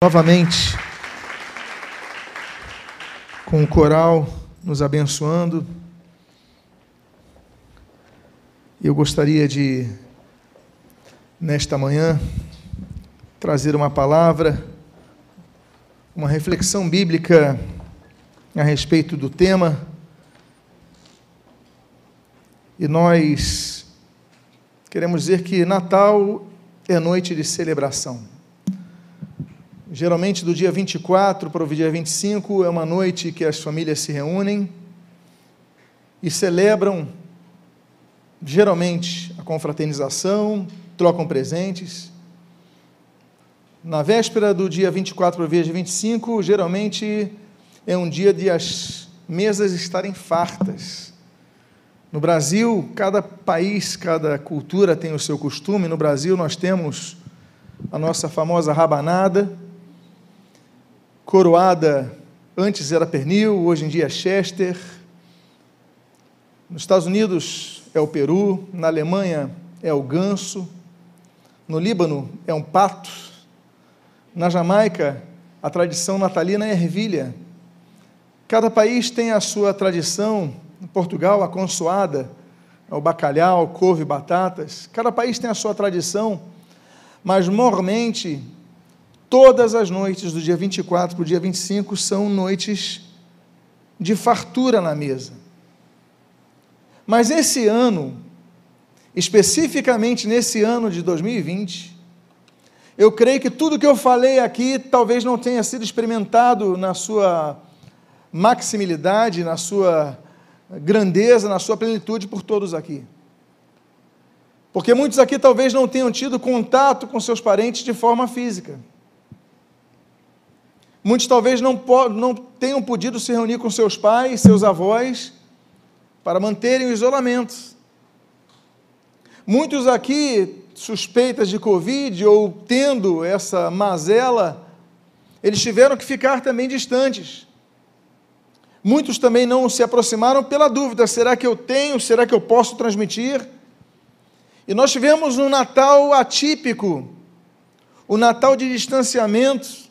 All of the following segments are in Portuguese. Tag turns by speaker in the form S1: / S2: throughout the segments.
S1: novamente com o coral nos abençoando. Eu gostaria de, nesta manhã, trazer uma palavra, uma reflexão bíblica a respeito do tema. E nós queremos dizer que Natal é noite de celebração. Geralmente do dia 24 para o dia 25 é uma noite que as famílias se reúnem e celebram, geralmente, a confraternização, trocam presentes. Na véspera do dia 24 para o dia 25, geralmente é um dia de as mesas estarem fartas. No Brasil, cada país, cada cultura tem o seu costume. No Brasil, nós temos a nossa famosa rabanada coroada, antes era pernil, hoje em dia é Chester. Nos Estados Unidos é o peru, na Alemanha é o ganso, no Líbano é um pato, na Jamaica a tradição natalina é ervilha. Cada país tem a sua tradição, em Portugal a consoada, o bacalhau, couve, batatas. Cada país tem a sua tradição, mas normalmente Todas as noites do dia 24 para o dia 25 são noites de fartura na mesa. Mas esse ano, especificamente nesse ano de 2020, eu creio que tudo que eu falei aqui talvez não tenha sido experimentado na sua maximilidade, na sua grandeza, na sua plenitude por todos aqui. Porque muitos aqui talvez não tenham tido contato com seus parentes de forma física. Muitos talvez não, não tenham podido se reunir com seus pais, seus avós, para manterem o isolamento. Muitos aqui, suspeitas de Covid ou tendo essa mazela, eles tiveram que ficar também distantes. Muitos também não se aproximaram pela dúvida: será que eu tenho? Será que eu posso transmitir? E nós tivemos um Natal atípico, o Natal de distanciamento,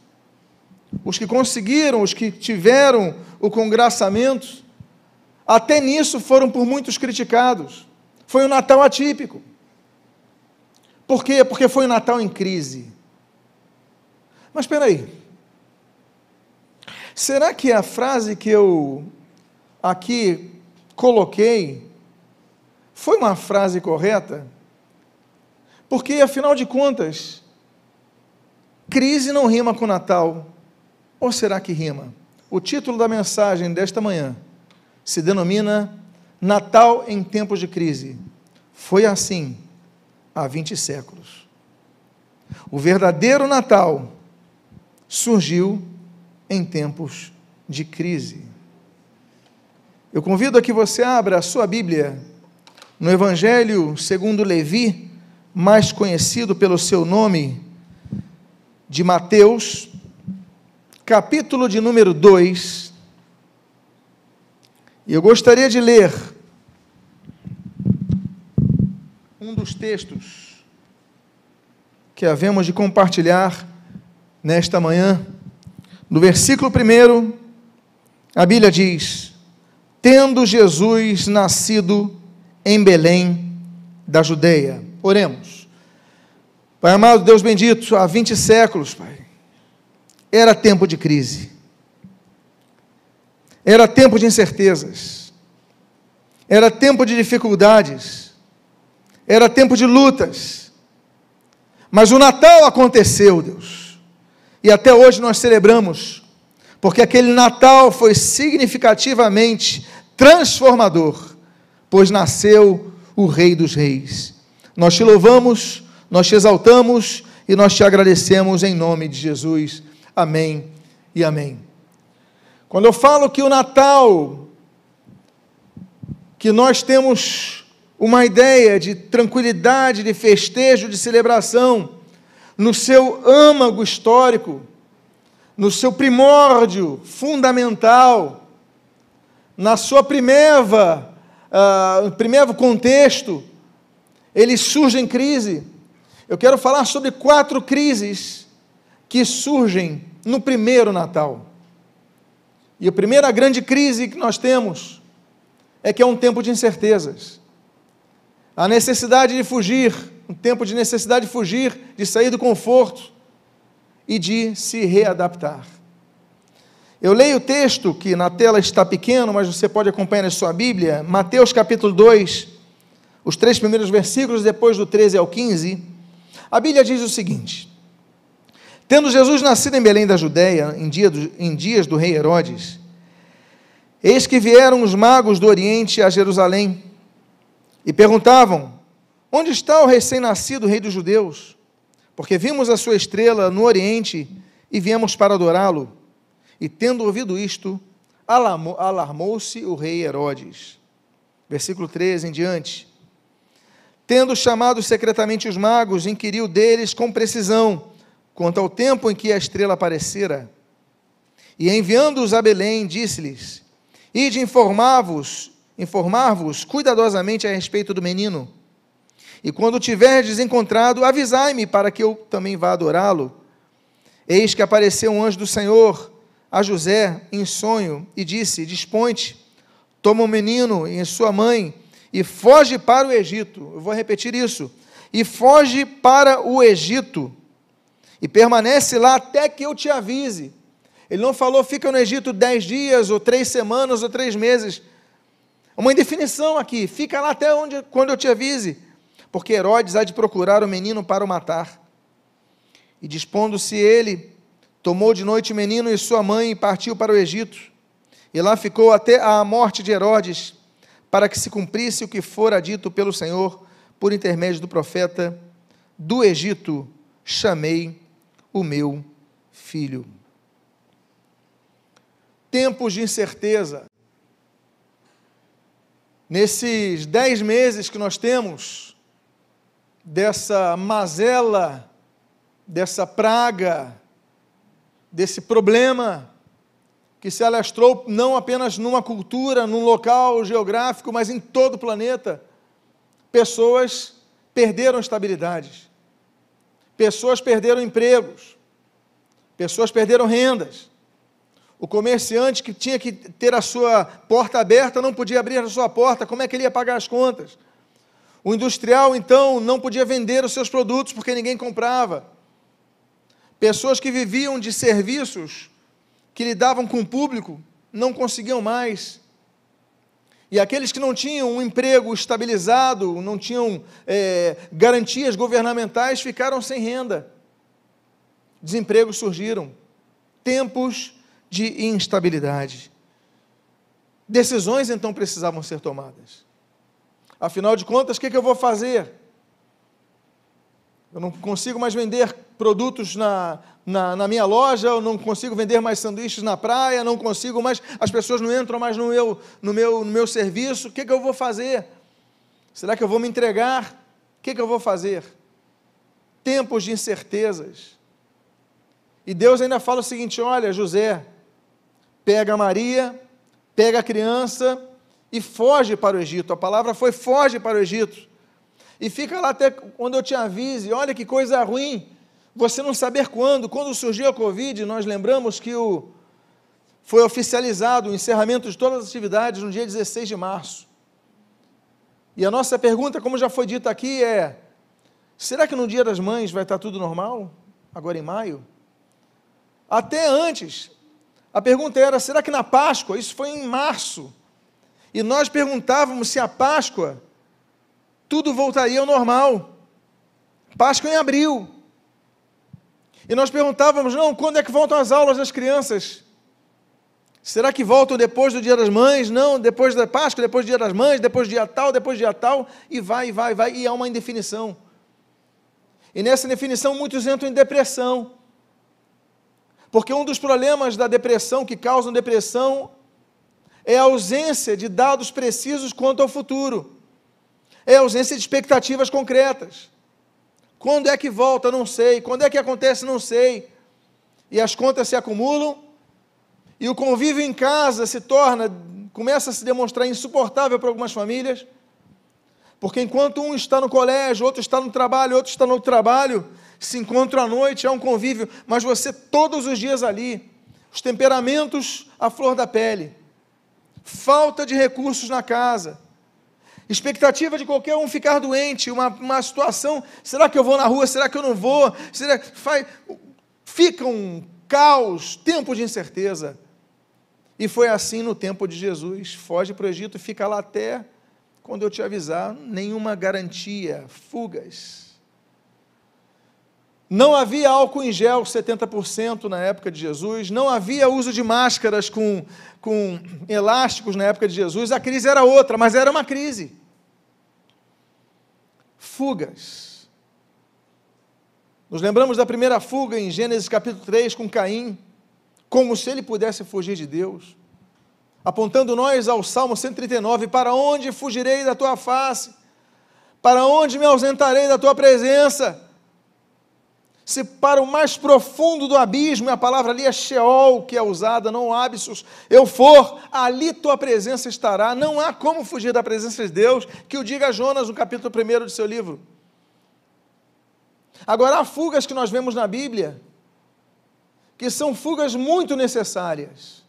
S1: os que conseguiram, os que tiveram o congraçamento, até nisso foram por muitos criticados. Foi um Natal atípico. Por quê? Porque foi um Natal em crise. Mas espera aí. Será que a frase que eu aqui coloquei foi uma frase correta? Porque, afinal de contas, crise não rima com Natal. Ou será que rima? O título da mensagem desta manhã se denomina Natal em tempos de crise. Foi assim há 20 séculos. O verdadeiro Natal surgiu em tempos de crise. Eu convido a que você abra a sua Bíblia no Evangelho segundo Levi, mais conhecido pelo seu nome de Mateus, capítulo de número 2. E eu gostaria de ler um dos textos que havemos de compartilhar nesta manhã. No versículo 1, a Bíblia diz: Tendo Jesus nascido em Belém da Judeia. Oremos. Pai amado, Deus bendito, há 20 séculos, Pai era tempo de crise. Era tempo de incertezas. Era tempo de dificuldades. Era tempo de lutas. Mas o Natal aconteceu, Deus. E até hoje nós celebramos, porque aquele Natal foi significativamente transformador, pois nasceu o Rei dos Reis. Nós te louvamos, nós te exaltamos e nós te agradecemos em nome de Jesus. Amém e amém. Quando eu falo que o Natal, que nós temos uma ideia de tranquilidade, de festejo, de celebração, no seu âmago histórico, no seu primórdio fundamental, na sua primeva, uh, primeiro contexto, ele surge em crise. Eu quero falar sobre quatro crises que surgem no primeiro Natal. E a primeira grande crise que nós temos é que é um tempo de incertezas. A necessidade de fugir, um tempo de necessidade de fugir, de sair do conforto e de se readaptar. Eu leio o texto que na tela está pequeno, mas você pode acompanhar na sua Bíblia, Mateus capítulo 2, os três primeiros versículos, depois do 13 ao 15. A Bíblia diz o seguinte: Tendo Jesus nascido em Belém da Judéia, em, dia do, em dias do rei Herodes, eis que vieram os magos do Oriente a Jerusalém e perguntavam: Onde está o recém-nascido rei dos judeus? Porque vimos a sua estrela no Oriente e viemos para adorá-lo. E tendo ouvido isto, alarmou-se o rei Herodes. Versículo 13 em diante. Tendo chamado secretamente os magos, inquiriu deles com precisão quanto ao tempo em que a estrela aparecera. E enviando-os a Belém, disse-lhes: Ide informar-vos, informar-vos cuidadosamente a respeito do menino. E quando tiverdes encontrado, avisai-me para que eu também vá adorá-lo. Eis que apareceu um anjo do Senhor a José em sonho e disse: Disponte, toma o menino e sua mãe e foge para o Egito. Eu vou repetir isso. E foge para o Egito e permanece lá até que eu te avise. Ele não falou fica no Egito dez dias, ou três semanas, ou três meses. Uma indefinição aqui, fica lá até onde, quando eu te avise, porque Herodes há de procurar o menino para o matar. E dispondo-se ele, tomou de noite o menino e sua mãe e partiu para o Egito. E lá ficou até a morte de Herodes, para que se cumprisse o que fora dito pelo Senhor por intermédio do profeta: Do Egito chamei o meu filho. Tempos de incerteza. Nesses dez meses que nós temos, dessa mazela, dessa praga, desse problema, que se alastrou não apenas numa cultura, num local geográfico, mas em todo o planeta. Pessoas perderam estabilidades, pessoas perderam empregos, pessoas perderam rendas. O comerciante que tinha que ter a sua porta aberta não podia abrir a sua porta, como é que ele ia pagar as contas? O industrial, então, não podia vender os seus produtos porque ninguém comprava. Pessoas que viviam de serviços que lidavam com o público não conseguiam mais. E aqueles que não tinham um emprego estabilizado, não tinham é, garantias governamentais, ficaram sem renda. Desempregos surgiram. Tempos de instabilidade. Decisões então precisavam ser tomadas. Afinal de contas, o que, que eu vou fazer? Eu não consigo mais vender produtos na, na, na, minha loja, eu não consigo vender mais sanduíches na praia, não consigo mais, as pessoas não entram mais no meu, no meu, no meu serviço, o que, que eu vou fazer? Será que eu vou me entregar? O que, que eu vou fazer? Tempos de incertezas. E Deus ainda fala o seguinte: olha, José, pega Maria, pega a criança e foge para o Egito. A palavra foi foge para o Egito. E fica lá até quando eu te avise. Olha que coisa ruim você não saber quando. Quando surgiu a Covid, nós lembramos que o, foi oficializado o encerramento de todas as atividades no dia 16 de março. E a nossa pergunta, como já foi dito aqui, é: será que no Dia das Mães vai estar tudo normal? Agora em maio? Até antes, a pergunta era: será que na Páscoa? Isso foi em março. E nós perguntávamos se a Páscoa tudo voltaria ao normal. Páscoa em abril. E nós perguntávamos: não, quando é que voltam as aulas das crianças? Será que voltam depois do Dia das Mães? Não, depois da Páscoa, depois do Dia das Mães, depois do dia tal, depois do dia tal, e vai, vai, vai, e há uma indefinição. E nessa indefinição muitos entram em depressão. Porque um dos problemas da depressão, que causam depressão, é a ausência de dados precisos quanto ao futuro, é a ausência de expectativas concretas. Quando é que volta? Não sei. Quando é que acontece? Não sei. E as contas se acumulam, e o convívio em casa se torna, começa a se demonstrar insuportável para algumas famílias, Porque enquanto um está no colégio, outro está no trabalho, outro está no trabalho, se encontram à noite, é um convívio, mas você todos os dias ali, os temperamentos à flor da pele, falta de recursos na casa, expectativa de qualquer um ficar doente, uma, uma situação, será que eu vou na rua, será que eu não vou, será, faz, fica um caos, tempo de incerteza. E foi assim no tempo de Jesus, foge para o Egito, fica lá até quando eu te avisar, nenhuma garantia, fugas. Não havia álcool em gel 70% na época de Jesus, não havia uso de máscaras com, com elásticos na época de Jesus, a crise era outra, mas era uma crise. Fugas. Nos lembramos da primeira fuga em Gênesis capítulo 3 com Caim, como se ele pudesse fugir de Deus. Apontando nós ao Salmo 139: Para onde fugirei da tua face? Para onde me ausentarei da tua presença? Se para o mais profundo do abismo, e a palavra ali é Sheol, que é usada, não Abissos, eu for, ali tua presença estará. Não há como fugir da presença de Deus, que o diga Jonas no capítulo 1 do seu livro. Agora, há fugas que nós vemos na Bíblia, que são fugas muito necessárias.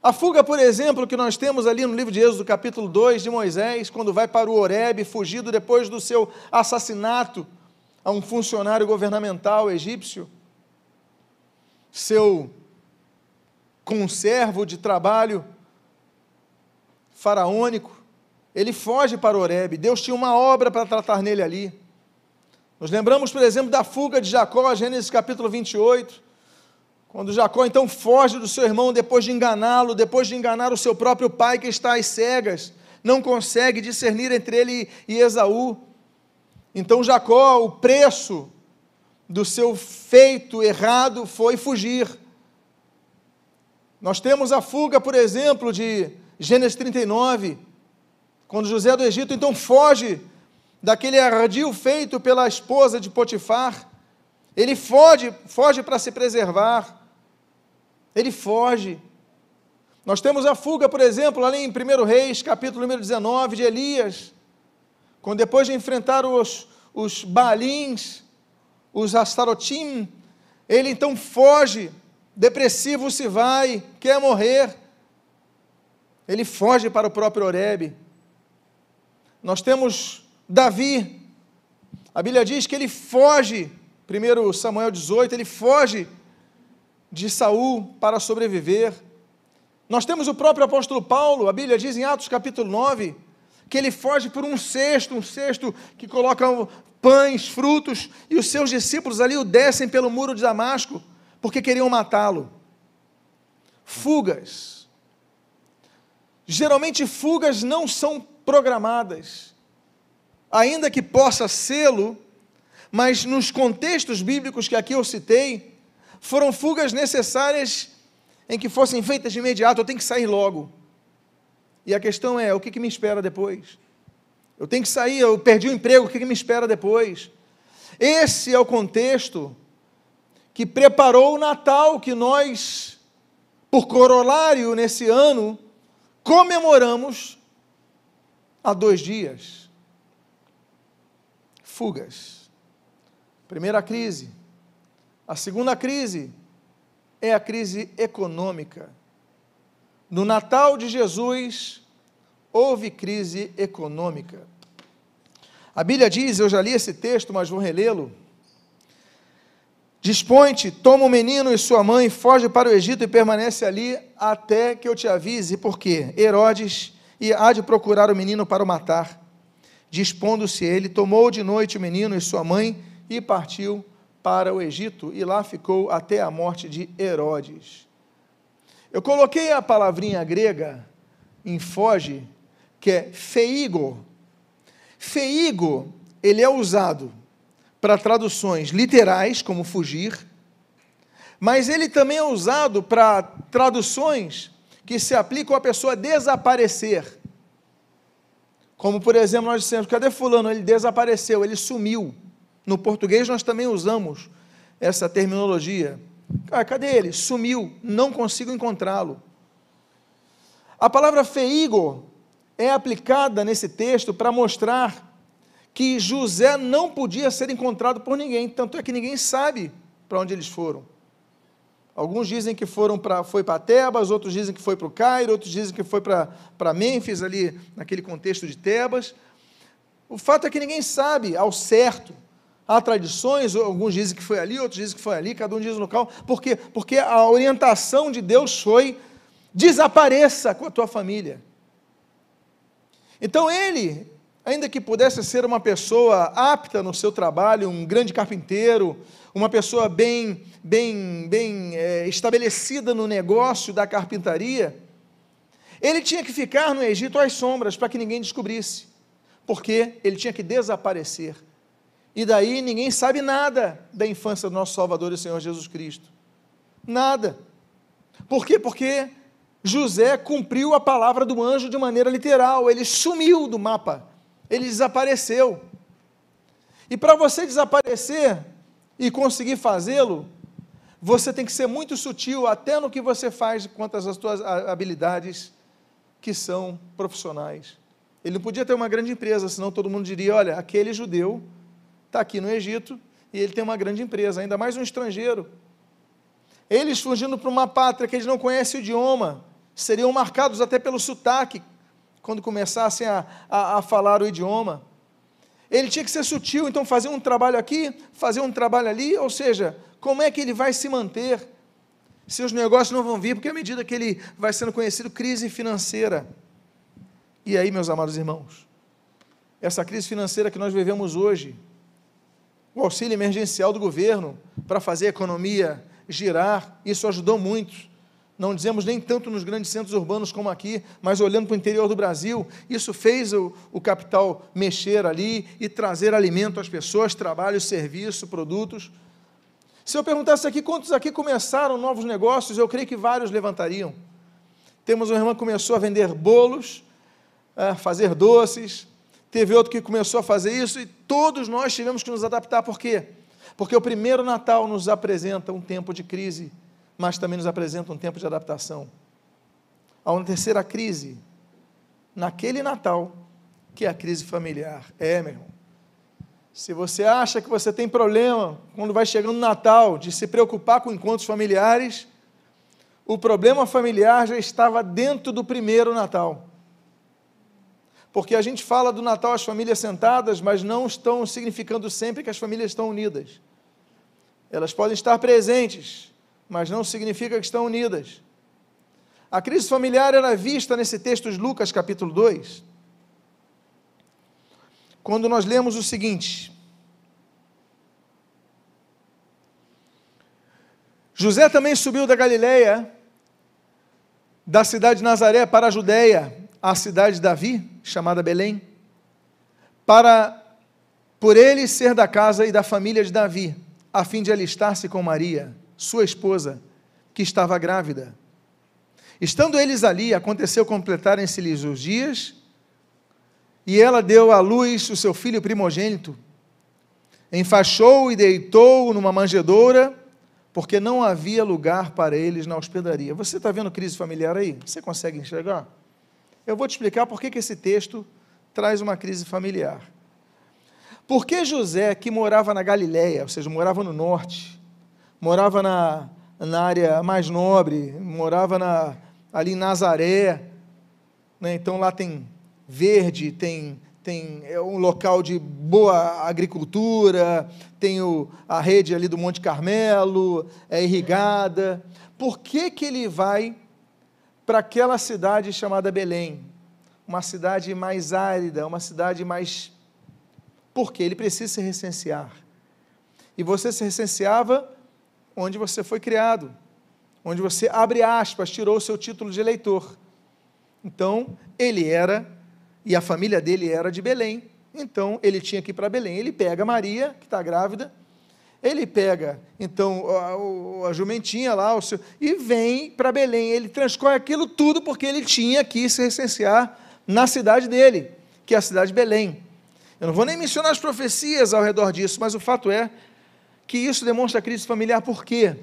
S1: A fuga, por exemplo, que nós temos ali no livro de Êxodo, capítulo 2, de Moisés, quando vai para o Horebe, fugido depois do seu assassinato, a um funcionário governamental egípcio, seu conservo de trabalho faraônico, ele foge para Oreb. Deus tinha uma obra para tratar nele ali. Nos lembramos, por exemplo, da fuga de Jacó, Gênesis capítulo 28, quando Jacó então foge do seu irmão depois de enganá-lo, depois de enganar o seu próprio pai que está às cegas, não consegue discernir entre ele e Esaú. Então Jacó, o preço do seu feito errado foi fugir. Nós temos a fuga, por exemplo, de Gênesis 39, quando José do Egito então foge daquele ardio feito pela esposa de Potifar. Ele foge, foge para se preservar. Ele foge. Nós temos a fuga, por exemplo, ali em 1 Reis, capítulo número 19, de Elias, quando depois de enfrentar os, os os Astarotim, ele então foge, depressivo se vai, quer morrer. Ele foge para o próprio Oreb. Nós temos Davi, a Bíblia diz que ele foge, 1 Samuel 18, ele foge de Saul para sobreviver. Nós temos o próprio apóstolo Paulo, a Bíblia diz em Atos capítulo 9, que ele foge por um cesto, um cesto que coloca pães, frutos, e os seus discípulos ali o descem pelo muro de Damasco, porque queriam matá-lo. Fugas. Geralmente fugas não são programadas, ainda que possa sê-lo, mas nos contextos bíblicos que aqui eu citei, foram fugas necessárias em que fossem feitas de imediato, eu tenho que sair logo. E a questão é: o que, que me espera depois? Eu tenho que sair, eu perdi o emprego, o que, que me espera depois? Esse é o contexto que preparou o Natal que nós, por corolário nesse ano, comemoramos há dois dias. Fugas. Primeira crise. A segunda crise é a crise econômica. No Natal de Jesus, houve crise econômica. A Bíblia diz, eu já li esse texto, mas vou relê-lo. Dispõe-te, toma o menino e sua mãe, foge para o Egito e permanece ali até que eu te avise, porque Herodes há de procurar o menino para o matar. Dispondo-se ele, tomou de noite o menino e sua mãe e partiu para o Egito, e lá ficou até a morte de Herodes. Eu coloquei a palavrinha grega em foge, que é feigo. Feigo, ele é usado para traduções literais, como fugir, mas ele também é usado para traduções que se aplicam à pessoa desaparecer. Como, por exemplo, nós dissemos, cadê fulano? Ele desapareceu, ele sumiu. No português nós também usamos essa terminologia. Ah, cadê ele? Sumiu, não consigo encontrá-lo. A palavra feigo é aplicada nesse texto para mostrar que José não podia ser encontrado por ninguém, tanto é que ninguém sabe para onde eles foram. Alguns dizem que foram para foi para Tebas, outros dizem que foi para o Cairo, outros dizem que foi para Mênfis, ali naquele contexto de Tebas. O fato é que ninguém sabe ao certo. Há tradições, alguns dizem que foi ali, outros dizem que foi ali, cada um diz o local. Por quê? Porque a orientação de Deus foi: desapareça com a tua família. Então ele, ainda que pudesse ser uma pessoa apta no seu trabalho, um grande carpinteiro, uma pessoa bem, bem, bem é, estabelecida no negócio da carpintaria, ele tinha que ficar no Egito às sombras para que ninguém descobrisse, porque ele tinha que desaparecer. E daí ninguém sabe nada da infância do nosso Salvador e Senhor Jesus Cristo. Nada. Por quê? Porque José cumpriu a palavra do anjo de maneira literal, ele sumiu do mapa, ele desapareceu. E para você desaparecer e conseguir fazê-lo, você tem que ser muito sutil até no que você faz quanto às suas habilidades que são profissionais. Ele não podia ter uma grande empresa, senão todo mundo diria: olha, aquele judeu está aqui no Egito e ele tem uma grande empresa, ainda mais um estrangeiro. Eles fugindo para uma pátria que eles não conhecem o idioma, seriam marcados até pelo sotaque, quando começassem a, a, a falar o idioma. Ele tinha que ser sutil, então fazer um trabalho aqui, fazer um trabalho ali, ou seja, como é que ele vai se manter? Seus negócios não vão vir, porque à medida que ele vai sendo conhecido, crise financeira. E aí, meus amados irmãos, essa crise financeira que nós vivemos hoje, o auxílio emergencial do governo para fazer a economia girar, isso ajudou muito não dizemos nem tanto nos grandes centros urbanos como aqui, mas olhando para o interior do Brasil, isso fez o, o capital mexer ali e trazer alimento às pessoas, trabalho, serviço, produtos. Se eu perguntasse aqui quantos aqui começaram novos negócios, eu creio que vários levantariam. Temos uma irmã que começou a vender bolos, a fazer doces, teve outro que começou a fazer isso, e todos nós tivemos que nos adaptar. Por quê? Porque o primeiro Natal nos apresenta um tempo de crise mas também nos apresenta um tempo de adaptação. Há uma terceira crise, naquele Natal, que é a crise familiar. É, meu irmão. Se você acha que você tem problema quando vai chegando o Natal de se preocupar com encontros familiares, o problema familiar já estava dentro do primeiro Natal. Porque a gente fala do Natal as famílias sentadas, mas não estão significando sempre que as famílias estão unidas. Elas podem estar presentes, mas não significa que estão unidas. A crise familiar era vista nesse texto de Lucas, capítulo 2, quando nós lemos o seguinte: José também subiu da Galiléia, da cidade de Nazaré para a Judéia, a cidade de Davi, chamada Belém, para por ele ser da casa e da família de Davi, a fim de alistar-se com Maria sua esposa, que estava grávida. Estando eles ali, aconteceu completarem-se-lhes os dias, e ela deu à luz o seu filho primogênito. Enfaixou e deitou numa manjedoura, porque não havia lugar para eles na hospedaria. Você está vendo crise familiar aí? Você consegue enxergar? Eu vou te explicar por que esse texto traz uma crise familiar. Porque José, que morava na Galiléia, ou seja, morava no norte, morava na, na área mais nobre, morava na, ali em Nazaré, né? então lá tem verde, tem, tem é um local de boa agricultura, tem o, a rede ali do Monte Carmelo, é irrigada. Por que, que ele vai para aquela cidade chamada Belém? Uma cidade mais árida, uma cidade mais. Porque ele precisa se recensear. E você se recenseava onde você foi criado, onde você, abre aspas, tirou o seu título de eleitor. Então, ele era, e a família dele era de Belém, então ele tinha que ir para Belém. Ele pega Maria, que está grávida, ele pega, então, a, a, a jumentinha lá, seu, e vem para Belém. Ele transcorre aquilo tudo porque ele tinha que se recensear na cidade dele, que é a cidade de Belém. Eu não vou nem mencionar as profecias ao redor disso, mas o fato é que isso demonstra crise familiar, por quê?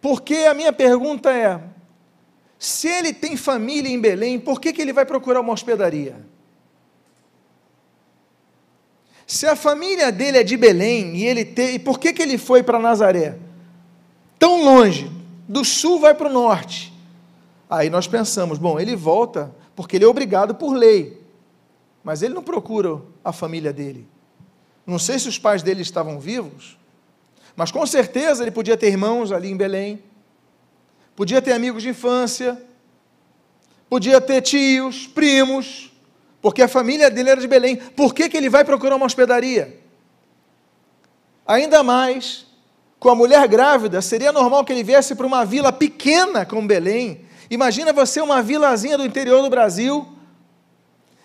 S1: Porque a minha pergunta é: Se ele tem família em Belém, por que, que ele vai procurar uma hospedaria? Se a família dele é de Belém e ele tem, e por que, que ele foi para Nazaré? Tão longe, do sul vai para o norte. Aí nós pensamos, bom, ele volta porque ele é obrigado por lei, mas ele não procura a família dele. Não sei se os pais dele estavam vivos, mas com certeza ele podia ter irmãos ali em Belém, podia ter amigos de infância, podia ter tios, primos, porque a família dele era de Belém. Por que, que ele vai procurar uma hospedaria? Ainda mais, com a mulher grávida, seria normal que ele viesse para uma vila pequena como Belém. Imagina você uma vilazinha do interior do Brasil,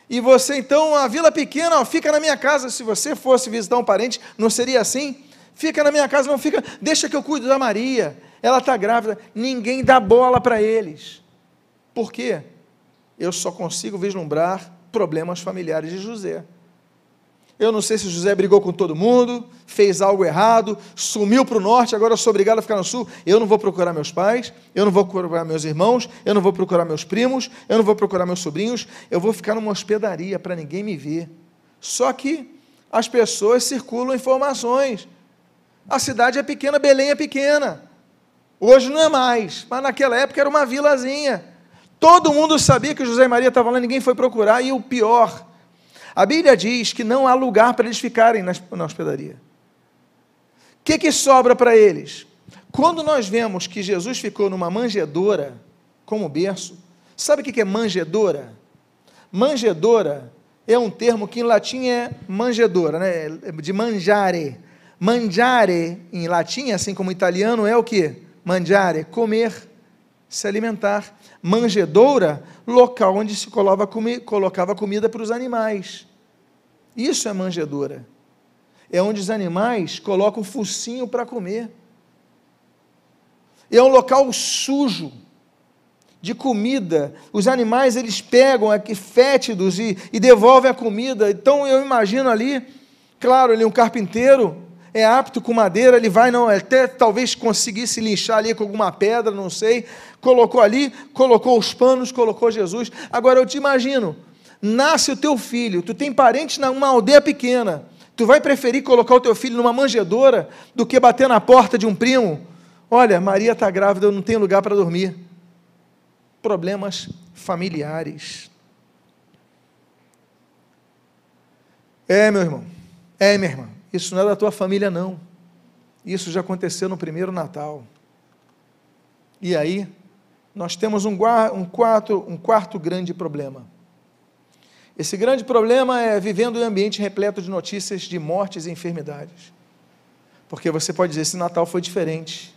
S1: e você então, uma vila pequena, ó, fica na minha casa. Se você fosse visitar um parente, não seria assim? Fica na minha casa, não fica, deixa que eu cuido da Maria. Ela está grávida. Ninguém dá bola para eles. Por quê? Eu só consigo vislumbrar problemas familiares de José. Eu não sei se José brigou com todo mundo, fez algo errado, sumiu para o norte, agora eu sou obrigado a ficar no sul. Eu não vou procurar meus pais, eu não vou procurar meus irmãos, eu não vou procurar meus primos, eu não vou procurar meus sobrinhos, eu vou ficar numa hospedaria para ninguém me ver. Só que as pessoas circulam informações. A cidade é pequena, Belém é pequena. Hoje não é mais, mas naquela época era uma vilazinha. Todo mundo sabia que José e Maria estavam lá, ninguém foi procurar, e o pior, a Bíblia diz que não há lugar para eles ficarem na hospedaria. O que, que sobra para eles? Quando nós vemos que Jesus ficou numa manjedora como berço, sabe o que é manjedora? Manjedora é um termo que em latim é manjedora, né? de mangiare. Mangiare em latim, assim como italiano, é o que? Mangiare, comer, se alimentar. Manjedoura, local onde se colocava, comi colocava comida para os animais. Isso é manjedoura. É onde os animais colocam o focinho para comer. É um local sujo de comida. Os animais eles pegam aqui fétidos e, e devolvem a comida. Então eu imagino ali, claro, ele é um carpinteiro, é apto com madeira, ele vai, não, até talvez conseguisse linchar ali com alguma pedra, não sei, colocou ali, colocou os panos, colocou Jesus. Agora eu te imagino, nasce o teu filho, tu tem parentes numa aldeia pequena, tu vai preferir colocar o teu filho numa manjedoura do que bater na porta de um primo? Olha, Maria está grávida, eu não tenho lugar para dormir. Problemas familiares. É, meu irmão, é, minha irmã. Isso não é da tua família, não. Isso já aconteceu no primeiro Natal. E aí, nós temos um, um, quarto, um quarto grande problema. Esse grande problema é vivendo em um ambiente repleto de notícias de mortes e enfermidades. Porque você pode dizer: esse Natal foi diferente.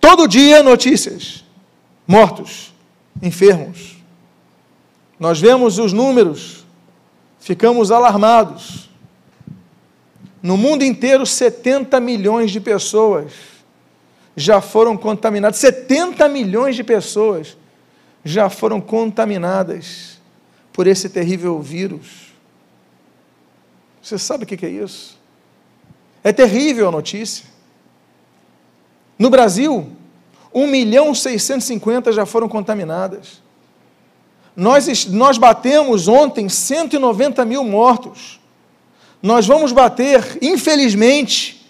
S1: Todo dia notícias: mortos, enfermos. Nós vemos os números, ficamos alarmados. No mundo inteiro, 70 milhões de pessoas já foram contaminadas. 70 milhões de pessoas já foram contaminadas por esse terrível vírus. Você sabe o que é isso? É terrível a notícia. No Brasil, 1 milhão 650 já foram contaminadas. Nós, nós batemos ontem 190 mil mortos nós vamos bater, infelizmente,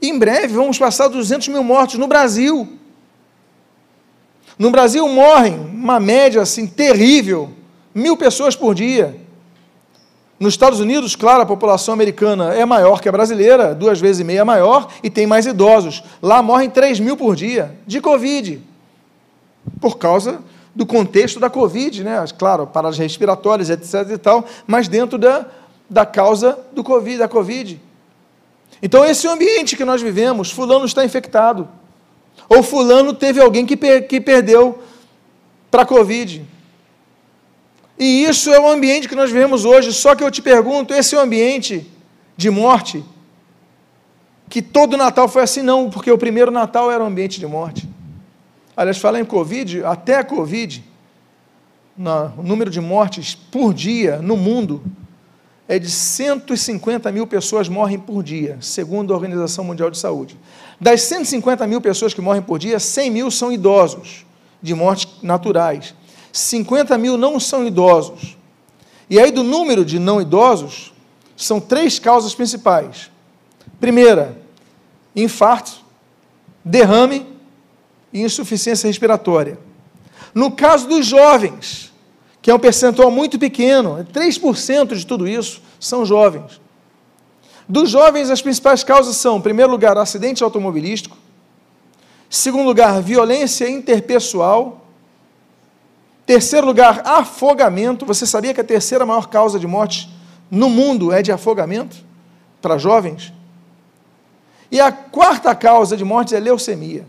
S1: em breve, vamos passar 200 mil mortos no Brasil. No Brasil morrem uma média assim terrível, mil pessoas por dia. Nos Estados Unidos, claro, a população americana é maior que a brasileira, duas vezes e meia maior, e tem mais idosos. Lá morrem 3 mil por dia de Covid, por causa do contexto da Covid, né? Claro, para as respiratórias, etc. e tal, mas dentro da, da causa do COVID, da Covid. Então, esse é ambiente que nós vivemos. Fulano está infectado. Ou Fulano teve alguém que, per que perdeu para a Covid. E isso é o ambiente que nós vivemos hoje. Só que eu te pergunto: esse é o ambiente de morte? Que todo Natal foi assim? Não, porque o primeiro Natal era um ambiente de morte. Aliás, falar em Covid, até a Covid, no, o número de mortes por dia no mundo é de 150 mil pessoas morrem por dia, segundo a Organização Mundial de Saúde. Das 150 mil pessoas que morrem por dia, 100 mil são idosos, de mortes naturais. 50 mil não são idosos. E aí, do número de não idosos, são três causas principais. Primeira, infarto, derrame e insuficiência respiratória. No caso dos jovens, que é um percentual muito pequeno, 3% de tudo isso são jovens. Dos jovens, as principais causas são, em primeiro lugar, acidente automobilístico, segundo lugar, violência interpessoal, terceiro lugar, afogamento. Você sabia que a terceira maior causa de morte no mundo é de afogamento para jovens? E a quarta causa de morte é leucemia.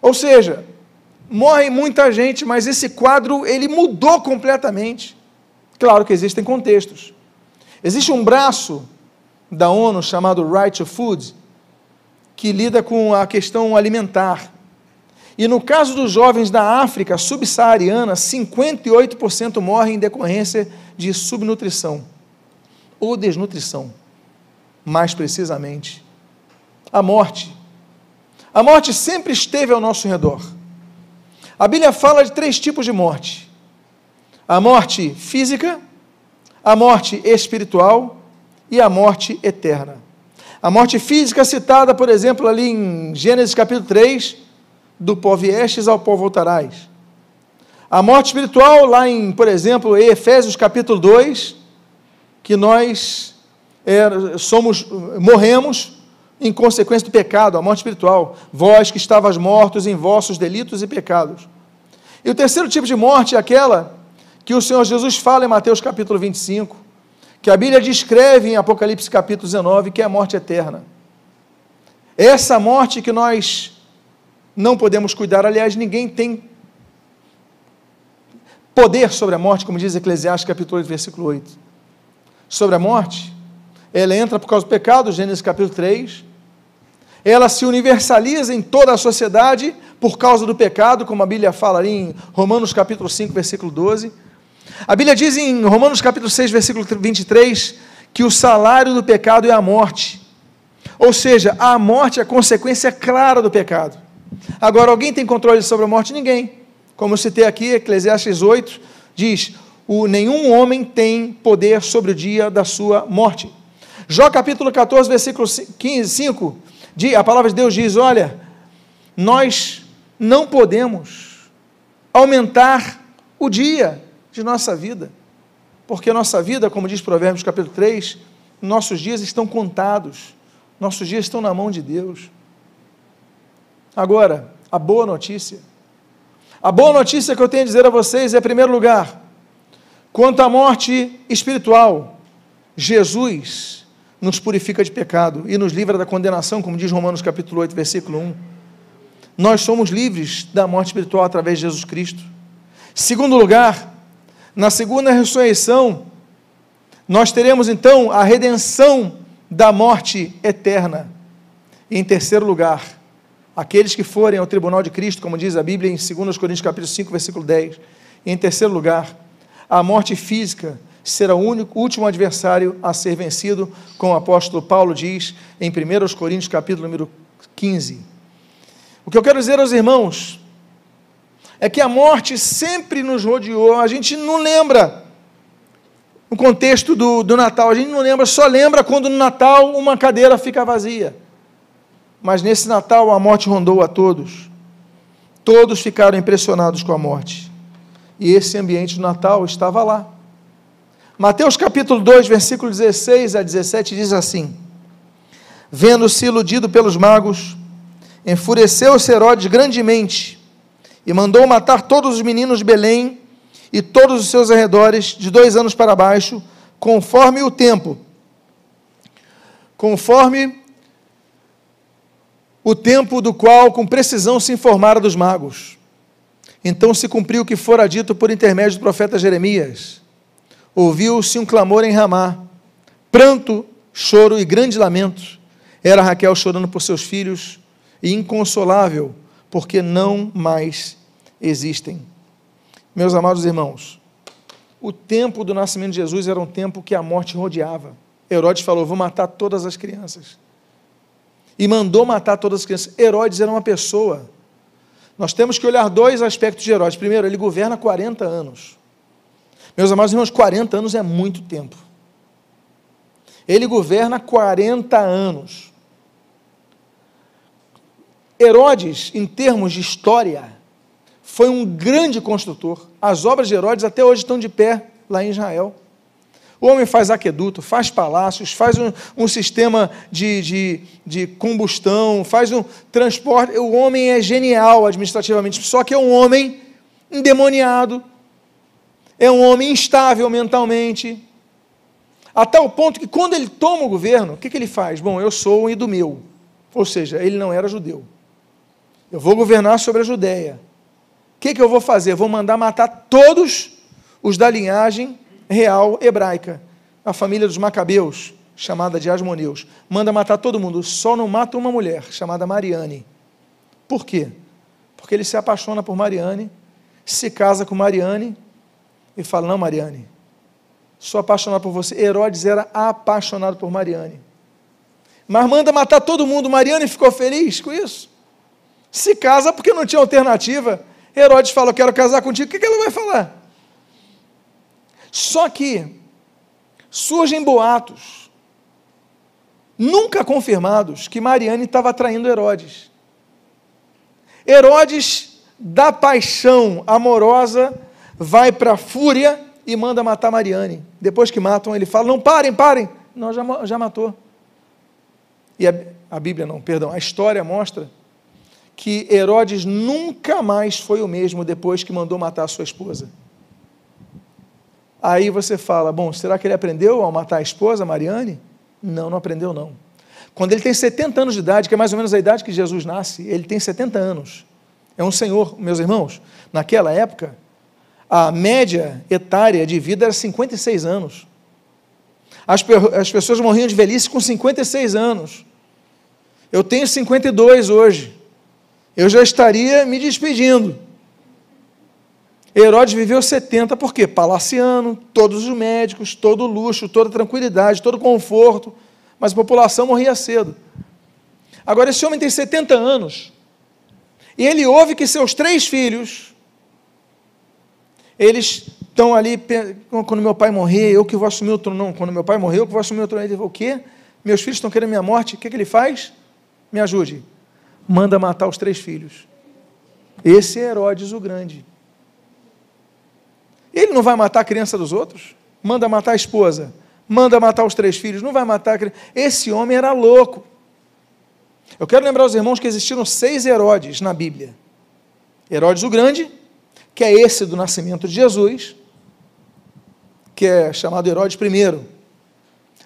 S1: Ou seja, morre muita gente, mas esse quadro ele mudou completamente. Claro que existem contextos. Existe um braço da ONU chamado Right to Food que lida com a questão alimentar. E no caso dos jovens da África subsaariana, 58% morrem em decorrência de subnutrição ou desnutrição. Mais precisamente, a morte. A morte sempre esteve ao nosso redor. A Bíblia fala de três tipos de morte: a morte física, a morte espiritual e a morte eterna. A morte física citada, por exemplo, ali em Gênesis capítulo 3, do pó viestes ao pó voltarás. A morte espiritual, lá em, por exemplo, em Efésios capítulo 2, que nós é, somos, morremos em consequência do pecado, a morte espiritual. Vós que estavas mortos em vossos delitos e pecados. E o terceiro tipo de morte é aquela que o Senhor Jesus fala em Mateus capítulo 25, que a Bíblia descreve em Apocalipse capítulo 19, que é a morte eterna. Essa morte que nós não podemos cuidar, aliás, ninguém tem poder sobre a morte, como diz Eclesiastes capítulo 8, versículo 8. Sobre a morte, ela entra por causa do pecado, Gênesis capítulo 3, ela se universaliza em toda a sociedade por causa do pecado, como a Bíblia fala ali em Romanos capítulo 5, versículo 12. A Bíblia diz em Romanos capítulo 6, versículo 23, que o salário do pecado é a morte. Ou seja, a morte é a consequência clara do pecado. Agora, alguém tem controle sobre a morte? Ninguém. Como eu citei aqui, Eclesiastes 8 diz: o, nenhum homem tem poder sobre o dia da sua morte. Jó capítulo 14, versículo 15, 5 a palavra de Deus diz: olha, nós não podemos aumentar o dia de nossa vida, porque nossa vida, como diz Provérbios capítulo 3, nossos dias estão contados, nossos dias estão na mão de Deus. Agora, a boa notícia. A boa notícia que eu tenho a dizer a vocês é, em primeiro lugar, quanto à morte espiritual, Jesus nos purifica de pecado e nos livra da condenação, como diz Romanos capítulo 8, versículo 1. Nós somos livres da morte espiritual através de Jesus Cristo. Segundo lugar, na segunda ressurreição, nós teremos então a redenção da morte eterna. E em terceiro lugar, aqueles que forem ao tribunal de Cristo, como diz a Bíblia em 2 Coríntios capítulo 5, versículo 10. E em terceiro lugar, a morte física será o único, último adversário a ser vencido, como o apóstolo Paulo diz em 1 Coríntios capítulo número 15. O que eu quero dizer aos irmãos é que a morte sempre nos rodeou, a gente não lembra no contexto do, do Natal, a gente não lembra, só lembra quando no Natal uma cadeira fica vazia. Mas nesse Natal a morte rondou a todos. Todos ficaram impressionados com a morte. E esse ambiente do Natal estava lá. Mateus capítulo 2, versículo 16 a 17 diz assim: Vendo-se iludido pelos magos, enfureceu-se Herodes grandemente e mandou matar todos os meninos de Belém e todos os seus arredores, de dois anos para baixo, conforme o tempo, conforme o tempo do qual com precisão se informara dos magos. Então se cumpriu o que fora dito por intermédio do profeta Jeremias ouviu-se um clamor em Ramá, pranto, choro e grande lamento. Era Raquel chorando por seus filhos e inconsolável, porque não mais existem. Meus amados irmãos, o tempo do nascimento de Jesus era um tempo que a morte rodeava. Herodes falou: Vou matar todas as crianças. E mandou matar todas as crianças. Herodes era uma pessoa nós temos que olhar dois aspectos de Herodes. Primeiro, ele governa 40 anos. Meus amados irmãos, 40 anos é muito tempo. Ele governa 40 anos. Herodes, em termos de história, foi um grande construtor. As obras de Herodes até hoje estão de pé lá em Israel. O homem faz aqueduto, faz palácios, faz um, um sistema de, de, de, combustão, faz um transporte. O homem é genial administrativamente, só que é um homem endemoniado, é um homem instável mentalmente, a tal ponto que quando ele toma o governo, o que, que ele faz? Bom, eu sou um idumeu, ou seja, ele não era judeu. Eu vou governar sobre a Judéia. O que, que eu vou fazer? vou mandar matar todos os da linhagem real hebraica, a família dos Macabeus, chamada de Asmoneus, manda matar todo mundo, só não mata uma mulher, chamada Mariane. Por quê? Porque ele se apaixona por Mariane, se casa com Mariane e fala: Não, Mariane, sou apaixonado por você. Herodes era apaixonado por Mariane. Mas manda matar todo mundo. Mariane ficou feliz com isso. Se casa porque não tinha alternativa. Herodes fala: Eu quero casar contigo. O que ela vai falar? Só que surgem boatos, nunca confirmados, que Mariane estava traindo Herodes. Herodes, da paixão amorosa, vai para a fúria e manda matar Mariane. Depois que matam, ele fala: Não, parem, parem. Não, já, já matou. E a, a Bíblia, não, perdão, a história mostra que Herodes nunca mais foi o mesmo depois que mandou matar sua esposa. Aí você fala: bom, será que ele aprendeu a matar a esposa, Mariane? Não, não aprendeu, não. Quando ele tem 70 anos de idade, que é mais ou menos a idade que Jesus nasce, ele tem 70 anos. É um senhor, meus irmãos. Naquela época, a média etária de vida era 56 anos. As, as pessoas morriam de velhice com 56 anos. Eu tenho 52 hoje. Eu já estaria me despedindo. Herodes viveu 70, por quê? Palaciano, todos os médicos, todo o luxo, toda a tranquilidade, todo o conforto, mas a população morria cedo. Agora, esse homem tem 70 anos, e ele ouve que seus três filhos, eles estão ali, quando meu pai morrer, eu que vou assumir o trono. Não, quando meu pai morrer, eu que vou assumir o trono. Ele fala, o quê? Meus filhos estão querendo minha morte, o que, que ele faz? Me ajude. Manda matar os três filhos. Esse é Herodes o Grande. Ele não vai matar a criança dos outros? Manda matar a esposa, manda matar os três filhos, não vai matar a criança. Esse homem era louco. Eu quero lembrar aos irmãos que existiram seis Herodes na Bíblia: Herodes o Grande, que é esse do nascimento de Jesus, que é chamado Herodes I.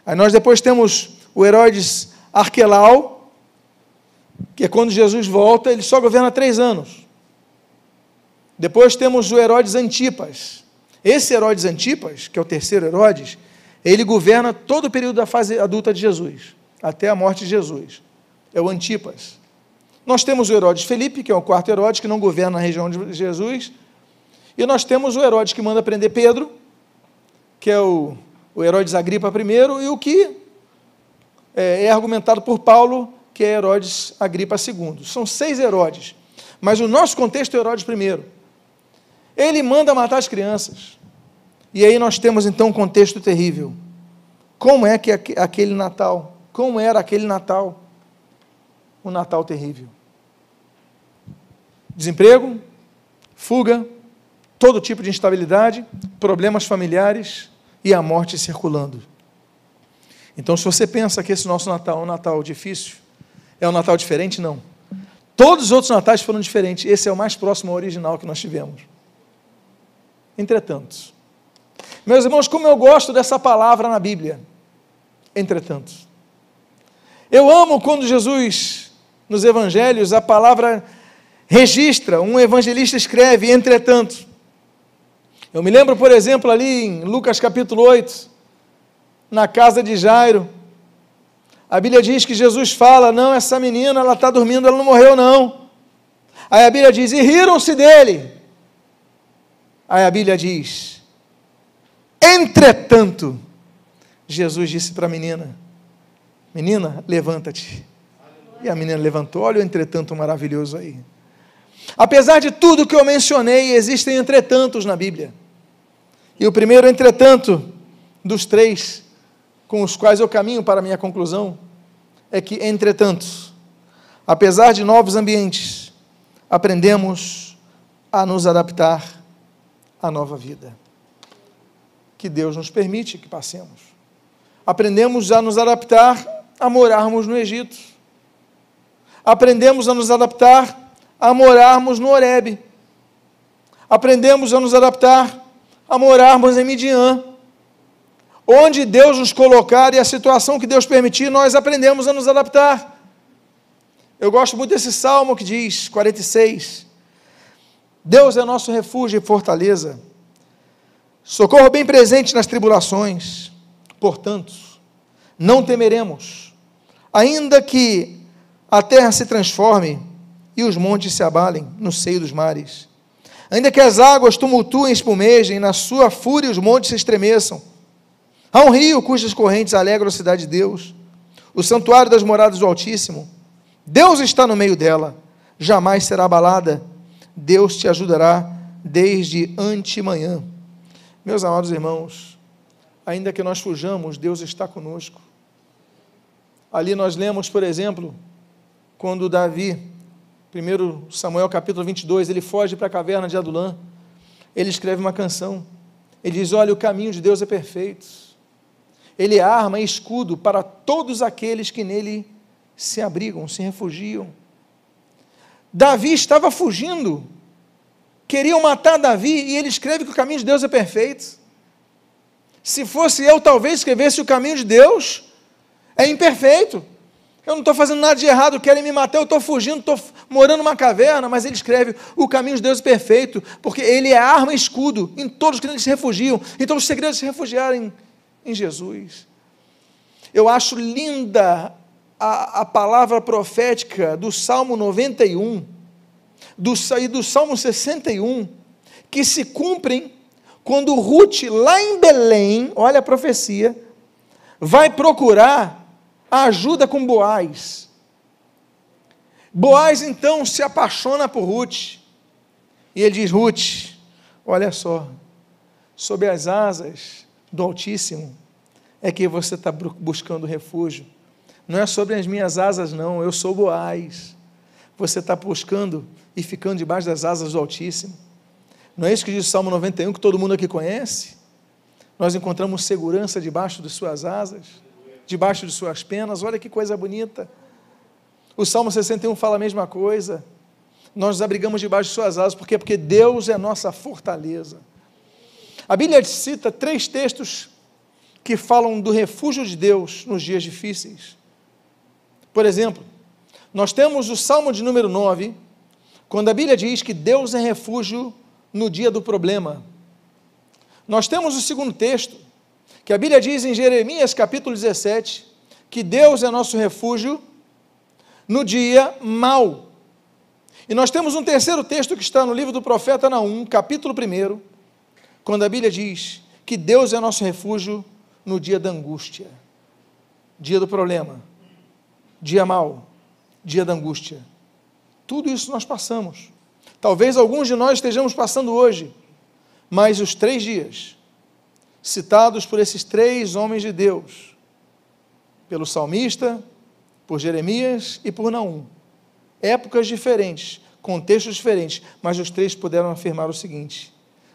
S1: Aí nós depois temos o Herodes Arquelau, que é quando Jesus volta, ele só governa três anos. Depois temos o Herodes Antipas, esse Herodes Antipas, que é o terceiro Herodes, ele governa todo o período da fase adulta de Jesus, até a morte de Jesus. É o Antipas. Nós temos o Herodes Felipe, que é o quarto Herodes, que não governa na região de Jesus. E nós temos o Herodes que manda prender Pedro, que é o, o Herodes Agripa I, e o que é, é argumentado por Paulo, que é Herodes Agripa II. São seis Herodes. Mas o nosso contexto é Herodes I. Ele manda matar as crianças. E aí nós temos então um contexto terrível. Como é que aquele Natal, como era aquele Natal? Um Natal terrível. Desemprego, fuga, todo tipo de instabilidade, problemas familiares e a morte circulando. Então, se você pensa que esse nosso Natal é um Natal difícil, é um Natal diferente, não. Todos os outros natais foram diferentes. Esse é o mais próximo ao original que nós tivemos. Entretanto, meus irmãos, como eu gosto dessa palavra na Bíblia, entretanto. Eu amo quando Jesus, nos evangelhos, a palavra registra, um evangelista escreve, entretanto. Eu me lembro, por exemplo, ali em Lucas capítulo 8, na casa de Jairo, a Bíblia diz que Jesus fala: Não, essa menina, ela está dormindo, ela não morreu, não. Aí a Bíblia diz: E riram-se dele. Aí a Bíblia diz: Entretanto, Jesus disse para a menina: Menina, levanta-te. E a menina levantou. Olha o entretanto maravilhoso aí. Apesar de tudo que eu mencionei, existem entretantos na Bíblia. E o primeiro entretanto dos três com os quais eu caminho para a minha conclusão é que, entretanto, apesar de novos ambientes, aprendemos a nos adaptar à nova vida que Deus nos permite que passemos. Aprendemos a nos adaptar a morarmos no Egito. Aprendemos a nos adaptar a morarmos no Horebe. Aprendemos a nos adaptar a morarmos em Midian. Onde Deus nos colocar e a situação que Deus permitir, nós aprendemos a nos adaptar. Eu gosto muito desse salmo que diz, 46, Deus é nosso refúgio e fortaleza Socorro bem presente nas tribulações. Portanto, não temeremos, ainda que a terra se transforme e os montes se abalem no seio dos mares. Ainda que as águas tumultuem e espumejem, na sua fúria os montes se estremeçam. Há um rio cujas correntes alegram a cidade de Deus, o santuário das moradas do Altíssimo. Deus está no meio dela, jamais será abalada. Deus te ajudará desde antemanhã. Meus amados irmãos, ainda que nós fujamos, Deus está conosco. Ali nós lemos, por exemplo, quando Davi, 1 Samuel capítulo 22, ele foge para a caverna de Adulã, ele escreve uma canção. Ele diz: Olha, o caminho de Deus é perfeito. Ele é arma e escudo para todos aqueles que nele se abrigam, se refugiam. Davi estava fugindo Queriam matar Davi e ele escreve que o caminho de Deus é perfeito. Se fosse eu, talvez escrevesse o caminho de Deus é imperfeito. Eu não estou fazendo nada de errado, querem me matar, eu estou fugindo, estou morando numa caverna, mas ele escreve: o caminho de Deus é perfeito, porque ele é arma e escudo em todos que se refugiam. Então, os segredos se refugiarem em Jesus. Eu acho linda a, a palavra profética do Salmo 91, do, e do Salmo 61, que se cumprem quando Ruth, lá em Belém, olha a profecia, vai procurar a ajuda com Boaz. Boaz então se apaixona por Ruth. E ele diz: Ruth, olha só, sob as asas do Altíssimo é que você está buscando refúgio. Não é sobre as minhas asas, não, eu sou Boaz. Você está buscando e ficando debaixo das asas do Altíssimo. Não é isso que diz o Salmo 91, que todo mundo aqui conhece? Nós encontramos segurança debaixo de suas asas, debaixo de suas penas. Olha que coisa bonita. O Salmo 61 fala a mesma coisa. Nós nos abrigamos debaixo de suas asas, por quê? Porque Deus é nossa fortaleza. A Bíblia cita três textos que falam do refúgio de Deus nos dias difíceis. Por exemplo, nós temos o Salmo de número 9, quando a Bíblia diz que Deus é refúgio no dia do problema. Nós temos o segundo texto, que a Bíblia diz em Jeremias capítulo 17, que Deus é nosso refúgio no dia mau. E nós temos um terceiro texto que está no livro do profeta Naum, capítulo 1, quando a Bíblia diz que Deus é nosso refúgio no dia da angústia, dia do problema, dia mau, dia da angústia. Tudo isso nós passamos. Talvez alguns de nós estejamos passando hoje, mas os três dias citados por esses três homens de Deus, pelo salmista, por Jeremias e por Naum, épocas diferentes, contextos diferentes, mas os três puderam afirmar o seguinte: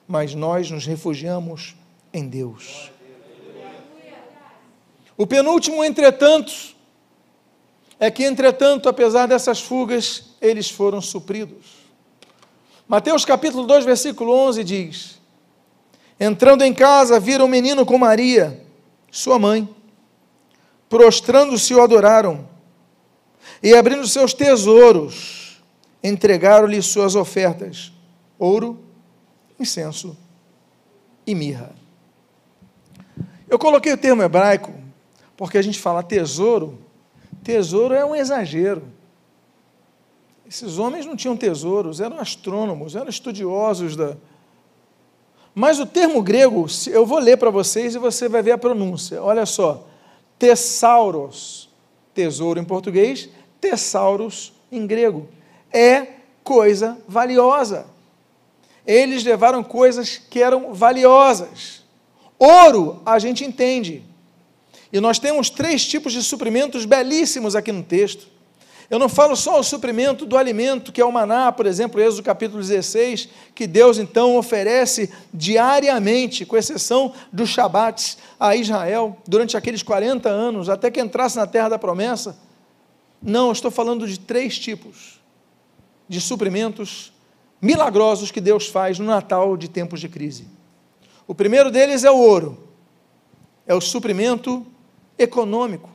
S1: mas nós nos refugiamos em Deus. O penúltimo, entretanto, é que, entretanto, apesar dessas fugas, eles foram supridos. Mateus capítulo 2, versículo 11 diz: Entrando em casa, viram um menino com Maria, sua mãe. Prostrando-se, o adoraram. E abrindo seus tesouros, entregaram-lhe suas ofertas: ouro, incenso e mirra. Eu coloquei o termo hebraico porque a gente fala tesouro Tesouro é um exagero. Esses homens não tinham tesouros, eram astrônomos, eram estudiosos da. Mas o termo grego, eu vou ler para vocês e você vai ver a pronúncia. Olha só. Tesauros, tesouro em português, tesauros em grego. É coisa valiosa. Eles levaram coisas que eram valiosas. Ouro, a gente entende. E nós temos três tipos de suprimentos belíssimos aqui no texto. Eu não falo só o suprimento do alimento, que é o maná, por exemplo, Êxodo capítulo 16, que Deus então oferece diariamente, com exceção dos Shabbats, a Israel, durante aqueles 40 anos, até que entrasse na terra da promessa. Não, estou falando de três tipos de suprimentos milagrosos que Deus faz no Natal de tempos de crise. O primeiro deles é o ouro, é o suprimento econômico.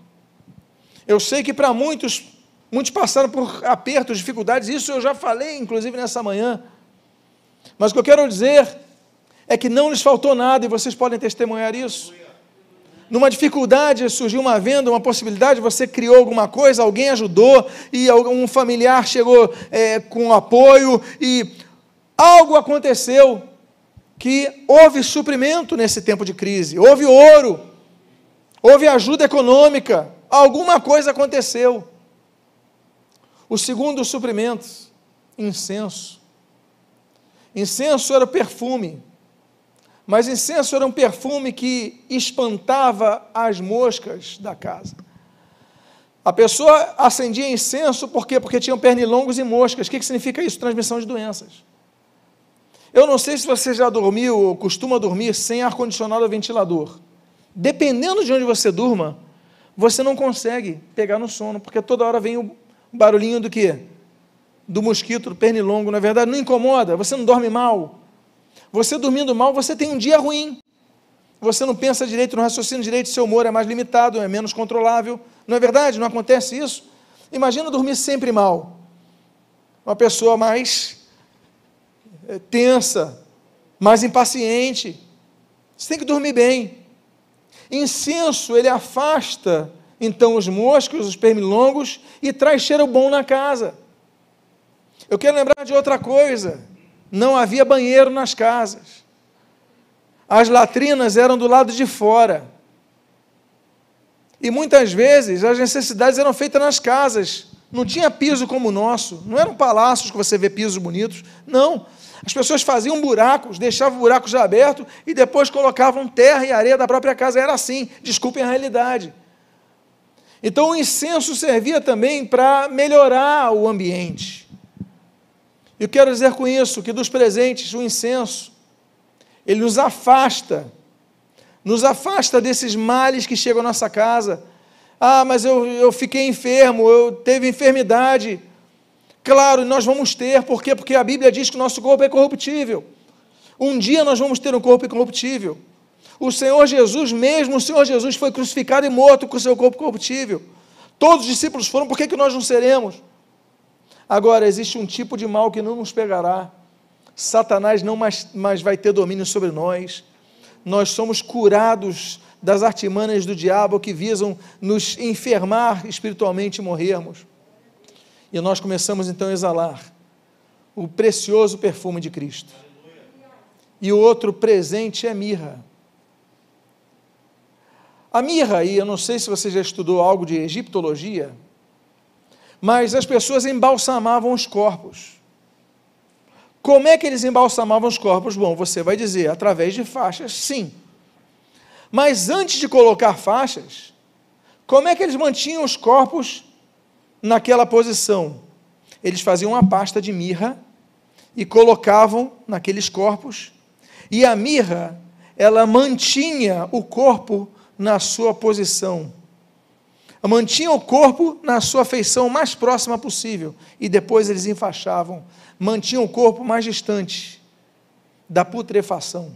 S1: Eu sei que para muitos Muitos passaram por apertos, dificuldades, isso eu já falei, inclusive, nessa manhã. Mas o que eu quero dizer é que não lhes faltou nada, e vocês podem testemunhar isso. Numa dificuldade surgiu uma venda, uma possibilidade, você criou alguma coisa, alguém ajudou, e um familiar chegou é, com apoio, e algo aconteceu que houve suprimento nesse tempo de crise, houve ouro, houve ajuda econômica, alguma coisa aconteceu. O segundo suprimento, incenso. Incenso era perfume, mas incenso era um perfume que espantava as moscas da casa. A pessoa acendia incenso por quê? Porque tinham pernilongos e moscas. O que, que significa isso? Transmissão de doenças. Eu não sei se você já dormiu ou costuma dormir sem ar-condicionado ou ventilador. Dependendo de onde você durma, você não consegue pegar no sono, porque toda hora vem o barulhinho do quê? Do mosquito, do pernilongo, na verdade, não incomoda, você não dorme mal. Você dormindo mal, você tem um dia ruim. Você não pensa direito, não raciocina direito, seu humor é mais limitado, é menos controlável. Não é verdade? Não acontece isso? Imagina dormir sempre mal. Uma pessoa mais eh, tensa, mais impaciente. Você tem que dormir bem. Incenso, ele afasta então os moscos, os pernilongos e traz cheiro bom na casa. Eu quero lembrar de outra coisa: não havia banheiro nas casas. As latrinas eram do lado de fora. E muitas vezes as necessidades eram feitas nas casas. Não tinha piso como o nosso. Não eram palácios que você vê pisos bonitos. Não. As pessoas faziam buracos, deixavam buracos abertos e depois colocavam terra e areia da própria casa. Era assim. Desculpem a realidade. Então o incenso servia também para melhorar o ambiente. Eu quero dizer com isso que dos presentes o incenso ele nos afasta, nos afasta desses males que chegam à nossa casa. Ah, mas eu, eu fiquei enfermo, eu teve enfermidade. Claro, nós vamos ter, por quê? Porque a Bíblia diz que o nosso corpo é corruptível. Um dia nós vamos ter um corpo incorruptível. O Senhor Jesus, mesmo o Senhor Jesus, foi crucificado e morto com o seu corpo corruptível. Todos os discípulos foram, por que, que nós não seremos? Agora, existe um tipo de mal que não nos pegará. Satanás não mais, mais vai ter domínio sobre nós. Nós somos curados das artimanhas do diabo que visam nos enfermar espiritualmente e morrermos. E nós começamos então a exalar o precioso perfume de Cristo. E o outro presente é mirra. A mirra aí, eu não sei se você já estudou algo de egiptologia, mas as pessoas embalsamavam os corpos. Como é que eles embalsamavam os corpos? Bom, você vai dizer, através de faixas, sim. Mas antes de colocar faixas, como é que eles mantinham os corpos naquela posição? Eles faziam uma pasta de mirra e colocavam naqueles corpos, e a mirra, ela mantinha o corpo na sua posição. Mantinham o corpo na sua feição mais próxima possível e depois eles enfaixavam. Mantinham o corpo mais distante da putrefação.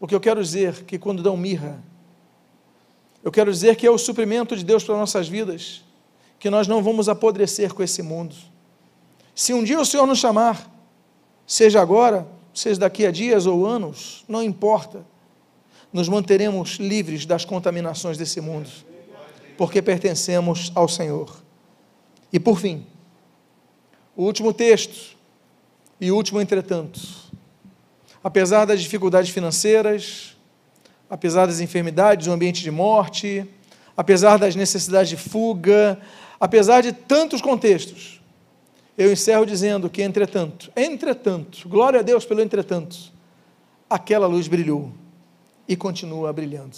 S1: O que eu quero dizer que quando dão mirra, eu quero dizer que é o suprimento de Deus para nossas vidas, que nós não vamos apodrecer com esse mundo. Se um dia o Senhor nos chamar, seja agora, seja daqui a dias ou anos, não importa nos manteremos livres das contaminações desse mundo, porque pertencemos ao Senhor. E por fim, o último texto e o último entretanto. Apesar das dificuldades financeiras, apesar das enfermidades, do ambiente de morte, apesar das necessidades de fuga, apesar de tantos contextos, Eu encerro dizendo que, entretanto, entretanto, glória a Deus pelo entretanto, aquela luz brilhou e continua brilhando.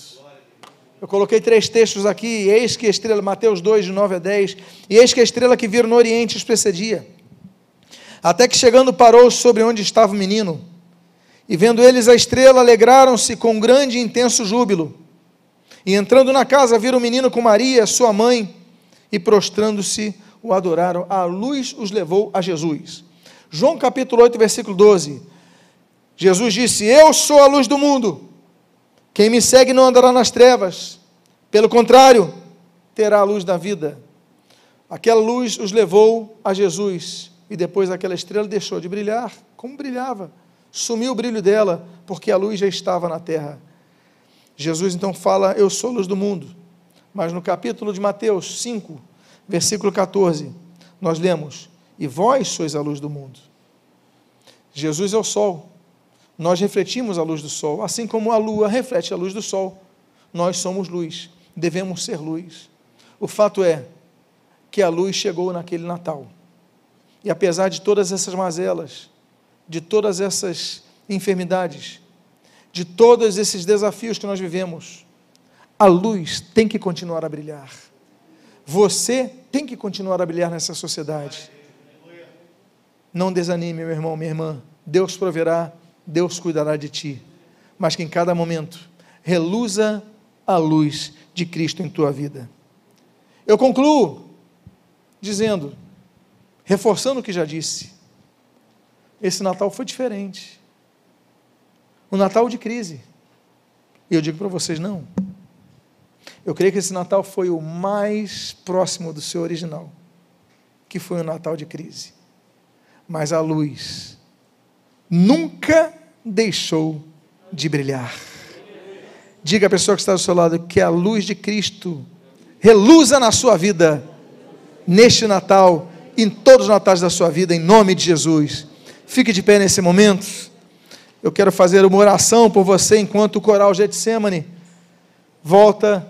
S1: Eu coloquei três textos aqui, eis que a estrela, Mateus 2, de 9 a 10, e eis que a estrela que viram no Oriente os precedia, até que chegando parou sobre onde estava o menino, e vendo eles a estrela, alegraram-se com grande e intenso júbilo. E entrando na casa, viram o menino com Maria, sua mãe, e prostrando-se, o adoraram. A luz os levou a Jesus. João capítulo 8, versículo 12. Jesus disse: Eu sou a luz do mundo. Quem me segue não andará nas trevas. Pelo contrário, terá a luz da vida. Aquela luz os levou a Jesus. E depois aquela estrela deixou de brilhar, como brilhava. Sumiu o brilho dela, porque a luz já estava na terra. Jesus então fala: Eu sou a luz do mundo. Mas no capítulo de Mateus 5, versículo 14, nós lemos: E vós sois a luz do mundo. Jesus é o sol. Nós refletimos a luz do sol, assim como a lua reflete a luz do sol. Nós somos luz, devemos ser luz. O fato é que a luz chegou naquele Natal. E apesar de todas essas mazelas, de todas essas enfermidades, de todos esses desafios que nós vivemos, a luz tem que continuar a brilhar. Você tem que continuar a brilhar nessa sociedade. Não desanime, meu irmão, minha irmã. Deus proverá, Deus cuidará de ti. Mas que em cada momento reluza a luz de Cristo em tua vida. Eu concluo dizendo, reforçando o que já disse, esse Natal foi diferente. O Natal de crise. E eu digo para vocês, não. Eu creio que esse Natal foi o mais próximo do seu original, que foi um Natal de crise. Mas a luz nunca deixou de brilhar. Diga à pessoa que está do seu lado que a luz de Cristo reluza na sua vida, neste Natal, em todos os natais da sua vida, em nome de Jesus. Fique de pé nesse momento. Eu quero fazer uma oração por você enquanto o coral Getsemane volta